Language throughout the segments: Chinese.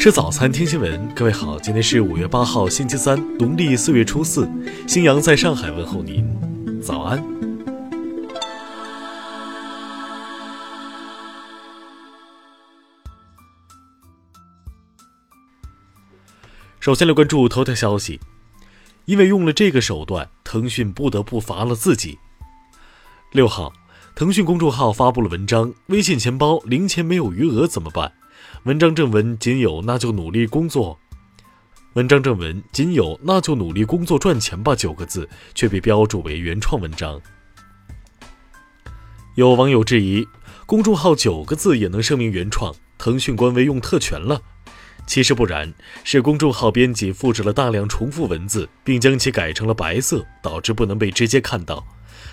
吃早餐，听新闻。各位好，今天是五月八号，星期三，农历四月初四。新阳在上海问候您，早安。首先来关注头条消息，因为用了这个手段，腾讯不得不罚了自己。六号，腾讯公众号发布了文章：微信钱包零钱没有余额怎么办？文章正文仅有那就努力工作。文章正文仅有那就努力工作赚钱吧九个字，却被标注为原创文章。有网友质疑，公众号九个字也能声明原创，腾讯官微用特权了。其实不然，是公众号编辑复制了大量重复文字，并将其改成了白色，导致不能被直接看到。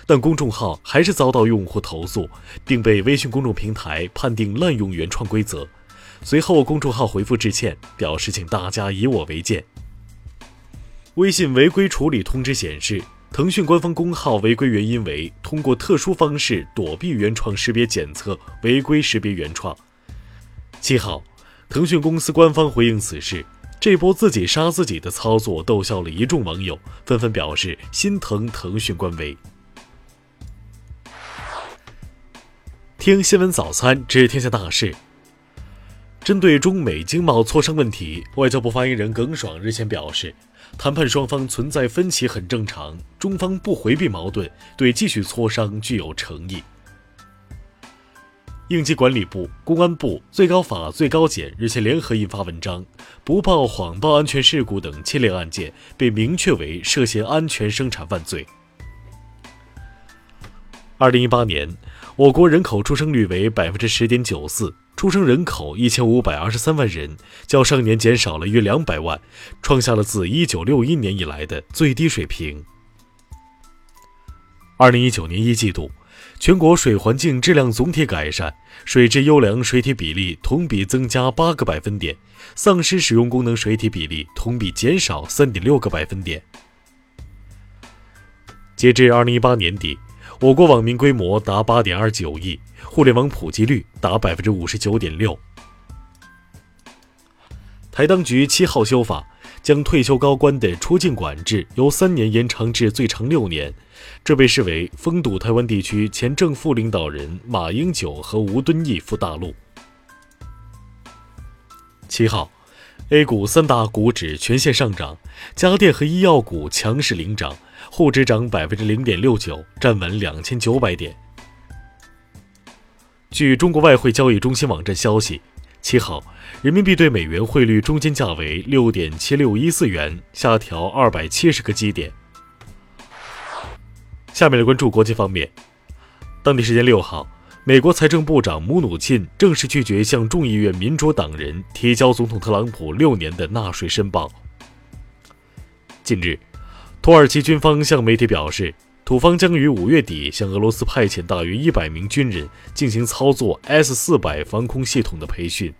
但公众号还是遭到用户投诉，并被微信公众平台判定滥用原创规则。随后，公众号回复致歉，表示请大家以我为鉴。微信违规处理通知显示，腾讯官方公号违规原因为通过特殊方式躲避原创识别检测，违规识别原创。七号，腾讯公司官方回应此事，这波自己杀自己的操作逗笑了一众网友，纷纷表示心疼腾讯官微。听新闻早餐，知天下大事。针对中美经贸磋商问题，外交部发言人耿爽日前表示，谈判双方存在分歧很正常，中方不回避矛盾，对继续磋商具有诚意。应急管理部、公安部、最高法、最高检日前联合印发文章，不报、谎报安全事故等七类案件被明确为涉嫌安全生产犯罪。二零一八年，我国人口出生率为百分之十点九四。出生人口一千五百二十三万人，较上年减少了约两百万，创下了自一九六一年以来的最低水平。二零一九年一季度，全国水环境质量总体改善，水质优良水体比例同比增加八个百分点，丧失使用功能水体比例同比减少三点六个百分点。截至二零一八年底。我国网民规模达八点二九亿，互联网普及率达百分之五十九点六。台当局七号修法，将退休高官的出境管制由三年延长至最长六年，这被视为封堵台湾地区前正副领导人马英九和吴敦义赴大陆。七号，A 股三大股指全线上涨，家电和医药股强势领涨。沪指涨百分之零点六九，站稳两千九百点。据中国外汇交易中心网站消息，七号人民币对美元汇率中间价为六点七六一四元，下调二百七十个基点。下面来关注国际方面。当地时间六号，美国财政部长姆努钦正式拒绝向众议院民主党人提交总统特朗普六年的纳税申报。近日。土耳其军方向媒体表示，土方将于五月底向俄罗斯派遣大约一百名军人进行操作 S 四百防空系统的培训。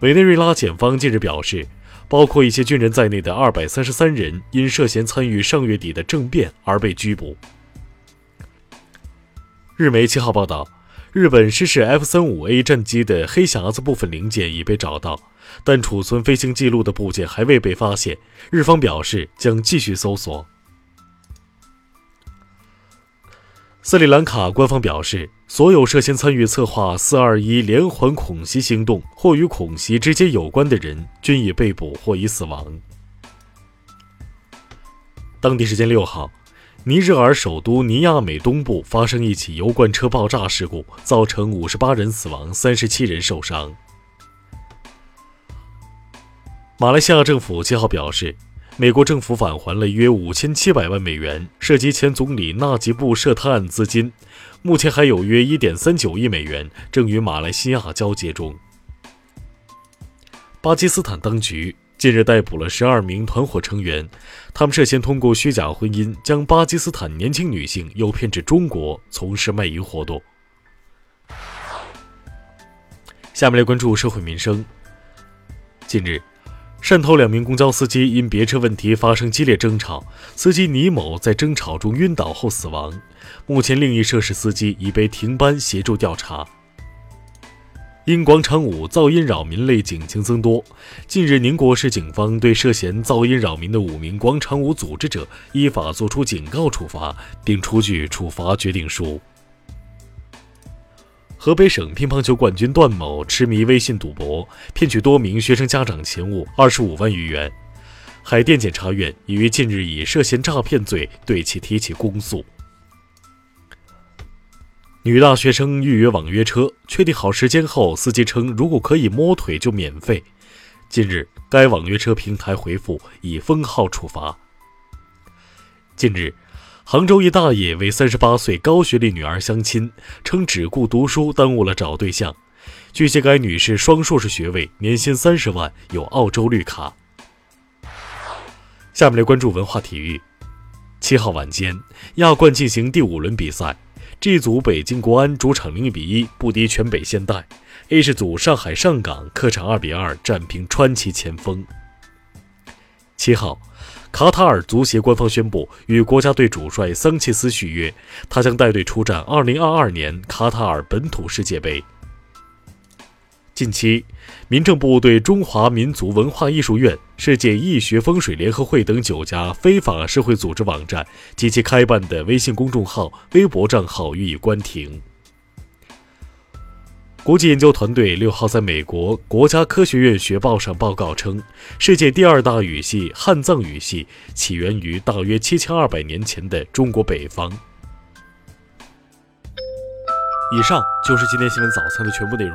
委内瑞拉检方近日表示，包括一些军人在内的二百三十三人因涉嫌参与上月底的政变而被拘捕。日媒七号报道。日本失事 F 三五 A 战机的黑匣子部分零件已被找到，但储存飞行记录的部件还未被发现。日方表示将继续搜索。斯里兰卡官方表示，所有涉嫌参与策划“四二一”连环恐袭行动或与恐袭直接有关的人均已被捕或已死亡。当地时间六号。尼日尔首都尼亚美东部发生一起油罐车爆炸事故，造成五十八人死亡，三十七人受伤。马来西亚政府七号表示，美国政府返还了约五千七百万美元涉及前总理纳吉布涉贪案资金，目前还有约一点三九亿美元正与马来西亚交接中。巴基斯坦当局。近日逮捕了十二名团伙成员，他们涉嫌通过虚假婚姻将巴基斯坦年轻女性诱骗至中国从事卖淫活动。下面来关注社会民生。近日，汕头两名公交司机因别车问题发生激烈争吵，司机倪某在争吵中晕倒后死亡。目前，另一涉事司机已被停班协助调查。因广场舞噪音扰民类警情增多，近日宁国市警方对涉嫌噪音扰民的五名广场舞组织者依法作出警告处罚，并出具处罚决定书。河北省乒乓球冠军段某痴迷微信赌博，骗取多名学生家长钱物二十五万余元，海淀检察院已于近日以涉嫌诈骗罪对其提起公诉。女大学生预约网约车，确定好时间后，司机称如果可以摸腿就免费。近日，该网约车平台回复以封号处罚。近日，杭州一大爷为三十八岁高学历女儿相亲，称只顾读书耽误了找对象。据悉，该女士双硕士学位，年薪三十万，有澳洲绿卡。下面来关注文化体育。七号晚间，亚冠进行第五轮比赛。G 组北京国安主场零比一不敌全北现代，A 市组上海上港客场二比二战平川崎前锋。七号，卡塔尔足协官方宣布与国家队主帅桑切斯续约，他将带队出战2022年卡塔尔本土世界杯。近期，民政部对中华民族文化艺术院、世界易学风水联合会等九家非法社会组织网站及其开办的微信公众号、微博账号予以关停。国际研究团队六号在美国国家科学院学报上报告称，世界第二大语系汉藏语系起源于大约七千二百年前的中国北方。以上就是今天新闻早餐的全部内容。